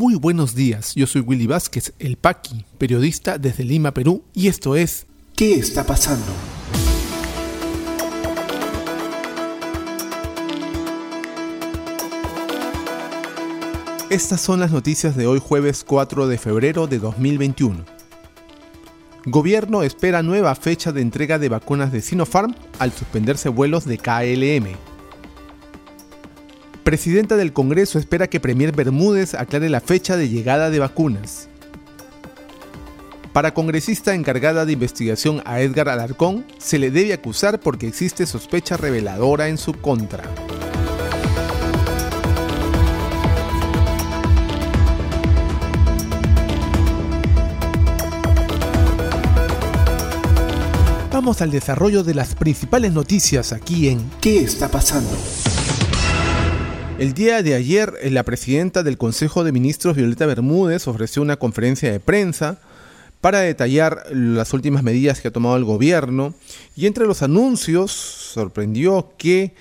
Muy buenos días, yo soy Willy Vázquez, el Paqui, periodista desde Lima, Perú, y esto es ¿Qué está pasando? Estas son las noticias de hoy jueves 4 de febrero de 2021. Gobierno espera nueva fecha de entrega de vacunas de Sinopharm al suspenderse vuelos de KLM. Presidenta del Congreso espera que Premier Bermúdez aclare la fecha de llegada de vacunas. Para congresista encargada de investigación a Edgar Alarcón, se le debe acusar porque existe sospecha reveladora en su contra. Vamos al desarrollo de las principales noticias aquí en ¿Qué está pasando? El día de ayer, la presidenta del Consejo de Ministros, Violeta Bermúdez, ofreció una conferencia de prensa para detallar las últimas medidas que ha tomado el gobierno y entre los anuncios sorprendió que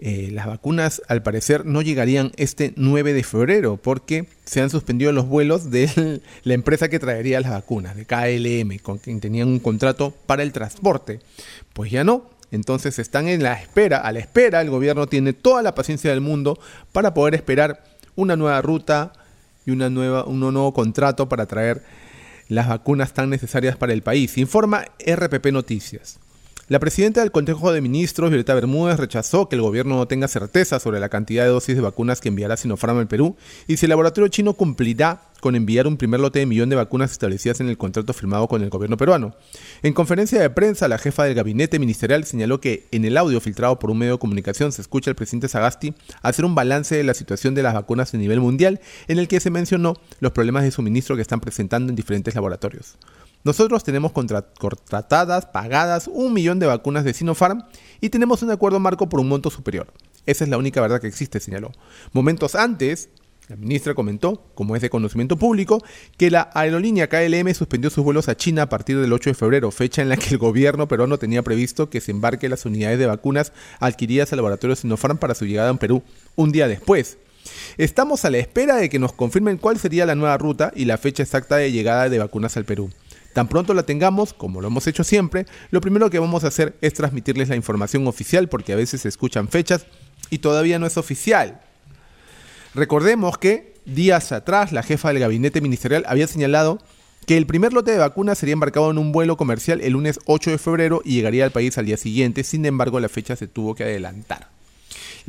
eh, las vacunas al parecer no llegarían este 9 de febrero porque se han suspendido los vuelos de la empresa que traería las vacunas, de KLM, con quien tenían un contrato para el transporte. Pues ya no. Entonces están en la espera, a la espera, el gobierno tiene toda la paciencia del mundo para poder esperar una nueva ruta y una nueva, un nuevo contrato para traer las vacunas tan necesarias para el país. Informa RPP Noticias. La presidenta del Consejo de Ministros, Violeta Bermúdez, rechazó que el gobierno no tenga certeza sobre la cantidad de dosis de vacunas que enviará Sinopharm al Perú y si el laboratorio chino cumplirá con enviar un primer lote de millón de vacunas establecidas en el contrato firmado con el gobierno peruano. En conferencia de prensa, la jefa del gabinete ministerial señaló que en el audio filtrado por un medio de comunicación se escucha al presidente Sagasti hacer un balance de la situación de las vacunas a nivel mundial, en el que se mencionó los problemas de suministro que están presentando en diferentes laboratorios. Nosotros tenemos contratadas, pagadas, un millón de vacunas de Sinopharm y tenemos un acuerdo marco por un monto superior. Esa es la única verdad que existe, señaló. Momentos antes, la ministra comentó, como es de conocimiento público, que la aerolínea KLM suspendió sus vuelos a China a partir del 8 de febrero, fecha en la que el gobierno peruano tenía previsto que se embarque las unidades de vacunas adquiridas al laboratorio Sinopharm para su llegada en Perú un día después. Estamos a la espera de que nos confirmen cuál sería la nueva ruta y la fecha exacta de llegada de vacunas al Perú. Tan pronto la tengamos, como lo hemos hecho siempre, lo primero que vamos a hacer es transmitirles la información oficial porque a veces se escuchan fechas y todavía no es oficial. Recordemos que días atrás la jefa del gabinete ministerial había señalado que el primer lote de vacunas sería embarcado en un vuelo comercial el lunes 8 de febrero y llegaría al país al día siguiente, sin embargo la fecha se tuvo que adelantar.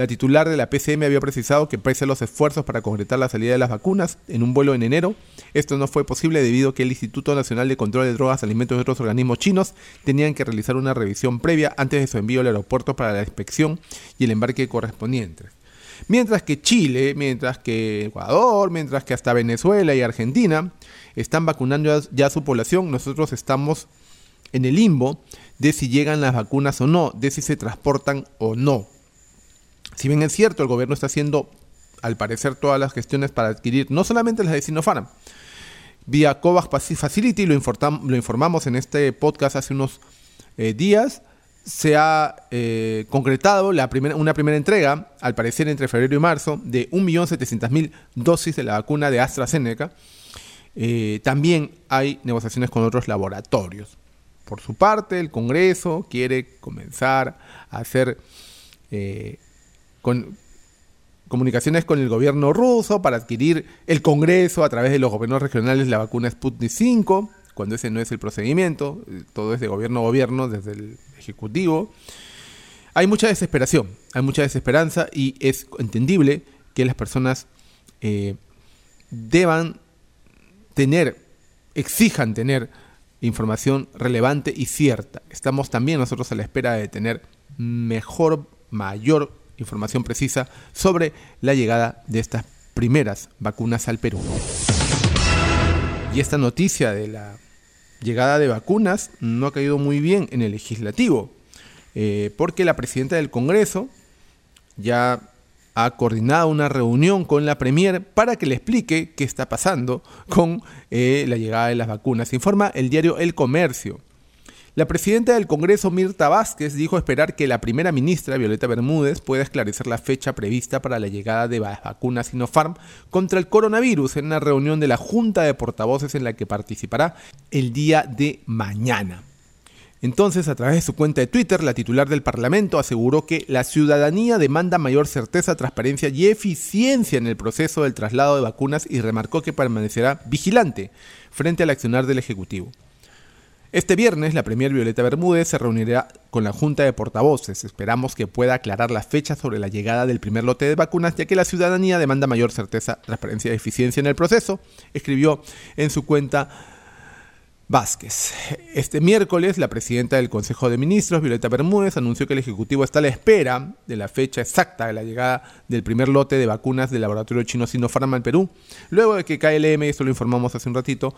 La titular de la PCM había precisado que pese a los esfuerzos para concretar la salida de las vacunas en un vuelo en enero, esto no fue posible debido a que el Instituto Nacional de Control de Drogas, Alimentos y otros organismos chinos tenían que realizar una revisión previa antes de su envío al aeropuerto para la inspección y el embarque correspondiente. Mientras que Chile, mientras que Ecuador, mientras que hasta Venezuela y Argentina están vacunando ya su población, nosotros estamos en el limbo de si llegan las vacunas o no, de si se transportan o no. Si bien es cierto, el gobierno está haciendo, al parecer, todas las gestiones para adquirir no solamente las de Sinopharm, vía COVAX Facility, lo, lo informamos en este podcast hace unos eh, días, se ha eh, concretado una primera entrega, al parecer entre febrero y marzo, de 1.700.000 dosis de la vacuna de AstraZeneca. Eh, también hay negociaciones con otros laboratorios. Por su parte, el Congreso quiere comenzar a hacer con comunicaciones con el gobierno ruso para adquirir el Congreso a través de los gobiernos regionales la vacuna Sputnik 5, cuando ese no es el procedimiento, todo es de gobierno a gobierno desde el Ejecutivo. Hay mucha desesperación, hay mucha desesperanza y es entendible que las personas eh, deban tener, exijan tener información relevante y cierta. Estamos también nosotros a la espera de tener mejor, mayor información precisa sobre la llegada de estas primeras vacunas al Perú. Y esta noticia de la llegada de vacunas no ha caído muy bien en el legislativo, eh, porque la presidenta del Congreso ya ha coordinado una reunión con la Premier para que le explique qué está pasando con eh, la llegada de las vacunas. Informa el diario El Comercio. La presidenta del Congreso, Mirta Vázquez, dijo esperar que la primera ministra, Violeta Bermúdez, pueda esclarecer la fecha prevista para la llegada de las vacunas Sinopharm contra el coronavirus en una reunión de la Junta de Portavoces en la que participará el día de mañana. Entonces, a través de su cuenta de Twitter, la titular del Parlamento aseguró que la ciudadanía demanda mayor certeza, transparencia y eficiencia en el proceso del traslado de vacunas y remarcó que permanecerá vigilante frente al accionar del Ejecutivo. Este viernes, la Premier Violeta Bermúdez se reunirá con la Junta de Portavoces. Esperamos que pueda aclarar la fecha sobre la llegada del primer lote de vacunas, ya que la ciudadanía demanda mayor certeza, transparencia y eficiencia en el proceso, escribió en su cuenta Vázquez. Este miércoles, la presidenta del Consejo de Ministros, Violeta Bermúdez, anunció que el Ejecutivo está a la espera de la fecha exacta de la llegada del primer lote de vacunas del laboratorio chino Sinopharm al Perú, luego de que KLM, esto lo informamos hace un ratito,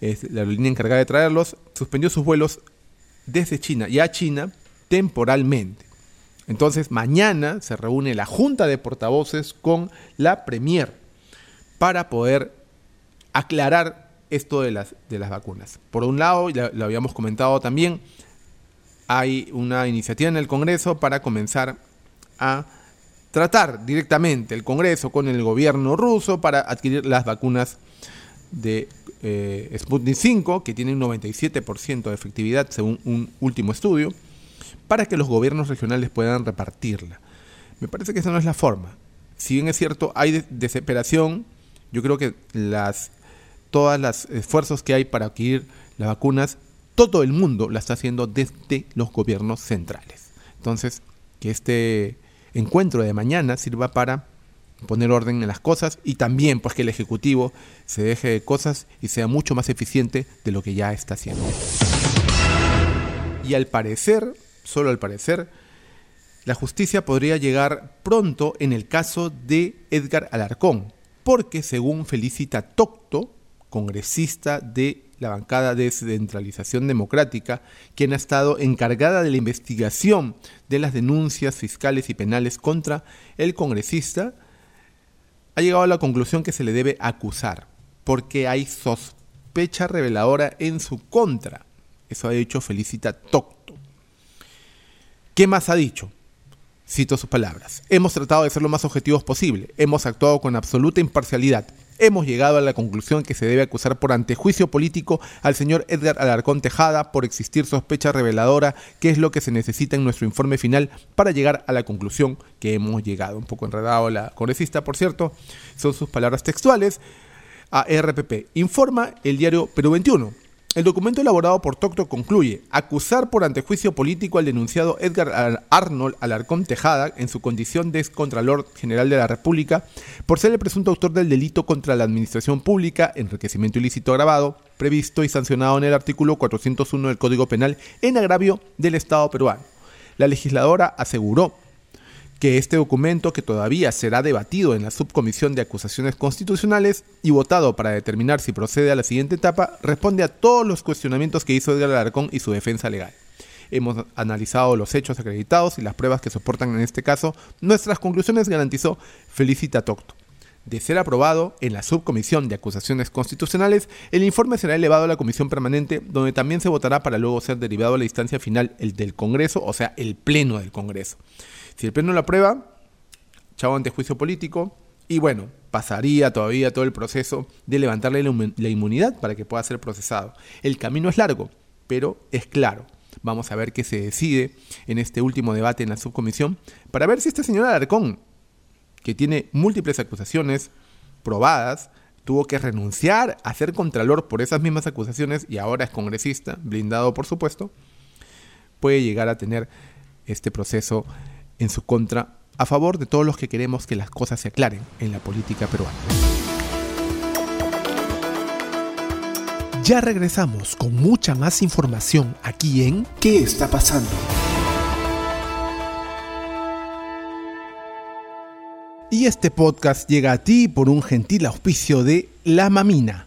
la aerolínea encargada de traerlos, suspendió sus vuelos desde China y a China temporalmente. Entonces, mañana se reúne la Junta de Portavoces con la Premier para poder aclarar esto de las, de las vacunas. Por un lado, ya lo habíamos comentado también, hay una iniciativa en el Congreso para comenzar a tratar directamente el Congreso con el gobierno ruso para adquirir las vacunas de eh, Sputnik 5, que tiene un 97% de efectividad según un último estudio, para que los gobiernos regionales puedan repartirla. Me parece que esa no es la forma. Si bien es cierto, hay desesperación, yo creo que las, todos los esfuerzos que hay para adquirir las vacunas, todo el mundo la está haciendo desde los gobiernos centrales. Entonces, que este encuentro de mañana sirva para poner orden en las cosas y también pues que el Ejecutivo se deje de cosas y sea mucho más eficiente de lo que ya está haciendo. Y al parecer, solo al parecer, la justicia podría llegar pronto en el caso de Edgar Alarcón, porque según Felicita Tocto, congresista de la bancada de descentralización democrática, quien ha estado encargada de la investigación de las denuncias fiscales y penales contra el congresista, ha llegado a la conclusión que se le debe acusar, porque hay sospecha reveladora en su contra. Eso ha dicho Felicita Tocto. ¿Qué más ha dicho? Cito sus palabras. Hemos tratado de ser lo más objetivos posible. Hemos actuado con absoluta imparcialidad hemos llegado a la conclusión que se debe acusar por antejuicio político al señor Edgar Alarcón Tejada por existir sospecha reveladora, que es lo que se necesita en nuestro informe final para llegar a la conclusión que hemos llegado. Un poco enredado la congresista, por cierto, son sus palabras textuales. A RPP informa el diario Perú 21. El documento elaborado por Tocto concluye acusar por antejuicio político al denunciado Edgar Arnold Alarcón Tejada en su condición de excontralor general de la República por ser el presunto autor del delito contra la administración pública, enriquecimiento ilícito agravado, previsto y sancionado en el artículo 401 del Código Penal en agravio del Estado peruano. La legisladora aseguró que este documento, que todavía será debatido en la subcomisión de acusaciones constitucionales y votado para determinar si procede a la siguiente etapa, responde a todos los cuestionamientos que hizo Edgar Alarcón y su defensa legal. Hemos analizado los hechos acreditados y las pruebas que soportan en este caso. Nuestras conclusiones garantizó Felicita Tocto. De ser aprobado en la subcomisión de acusaciones constitucionales, el informe será elevado a la comisión permanente, donde también se votará para luego ser derivado a la instancia final, el del Congreso, o sea, el Pleno del Congreso. Si el Pleno lo aprueba, chavo ante juicio político, y bueno, pasaría todavía todo el proceso de levantarle la inmunidad para que pueda ser procesado. El camino es largo, pero es claro. Vamos a ver qué se decide en este último debate en la subcomisión para ver si este señor Alarcón, que tiene múltiples acusaciones probadas, tuvo que renunciar a ser contralor por esas mismas acusaciones y ahora es congresista, blindado por supuesto, puede llegar a tener este proceso en su contra a favor de todos los que queremos que las cosas se aclaren en la política peruana. Ya regresamos con mucha más información aquí en ¿Qué está pasando? Y este podcast llega a ti por un gentil auspicio de La Mamina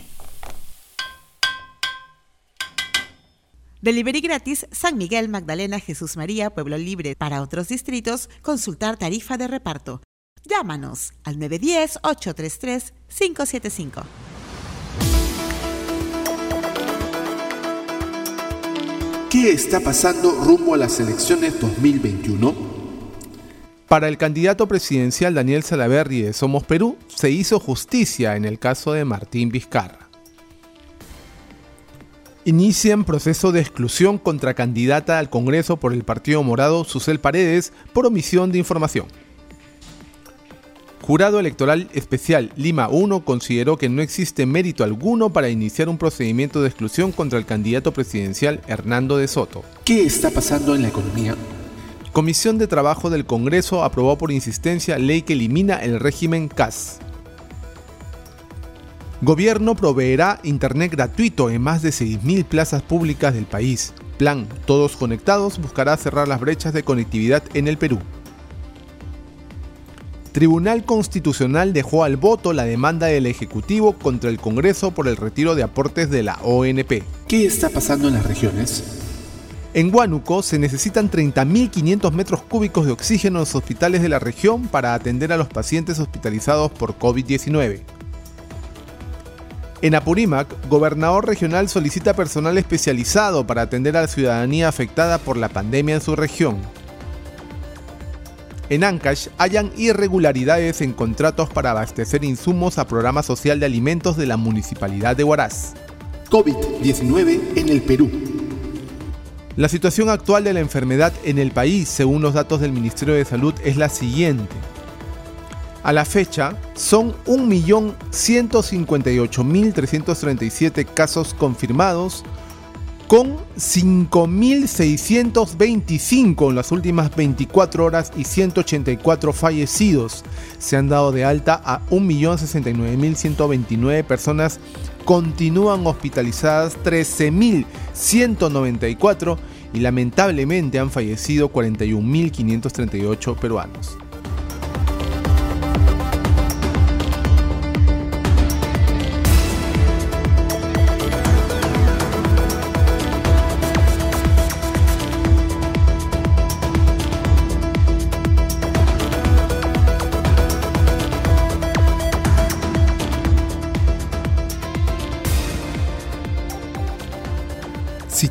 Delivery gratis San Miguel, Magdalena, Jesús María, Pueblo Libre. Para otros distritos, consultar tarifa de reparto. Llámanos al 910-833-575. ¿Qué está pasando rumbo a las elecciones 2021? Para el candidato presidencial Daniel Salaverry de Somos Perú, se hizo justicia en el caso de Martín Vizcarra. Inician proceso de exclusión contra candidata al Congreso por el Partido Morado Susel Paredes por omisión de información. Jurado Electoral Especial Lima 1 consideró que no existe mérito alguno para iniciar un procedimiento de exclusión contra el candidato presidencial Hernando de Soto. ¿Qué está pasando en la economía? Comisión de Trabajo del Congreso aprobó por insistencia ley que elimina el régimen CAS. Gobierno proveerá Internet gratuito en más de 6.000 plazas públicas del país. Plan Todos Conectados buscará cerrar las brechas de conectividad en el Perú. Tribunal Constitucional dejó al voto la demanda del Ejecutivo contra el Congreso por el retiro de aportes de la ONP. ¿Qué está pasando en las regiones? En Huánuco se necesitan 30.500 metros cúbicos de oxígeno en los hospitales de la región para atender a los pacientes hospitalizados por COVID-19. En Apurímac, gobernador regional solicita personal especializado para atender a la ciudadanía afectada por la pandemia en su región. En Ancash hayan irregularidades en contratos para abastecer insumos a programa social de alimentos de la municipalidad de Huaraz. COVID-19 en el Perú. La situación actual de la enfermedad en el país, según los datos del Ministerio de Salud, es la siguiente. A la fecha, son 1.158.337 casos confirmados, con 5.625 en las últimas 24 horas y 184 fallecidos. Se han dado de alta a 1.069.129 personas, continúan hospitalizadas 13.194 y lamentablemente han fallecido 41.538 peruanos.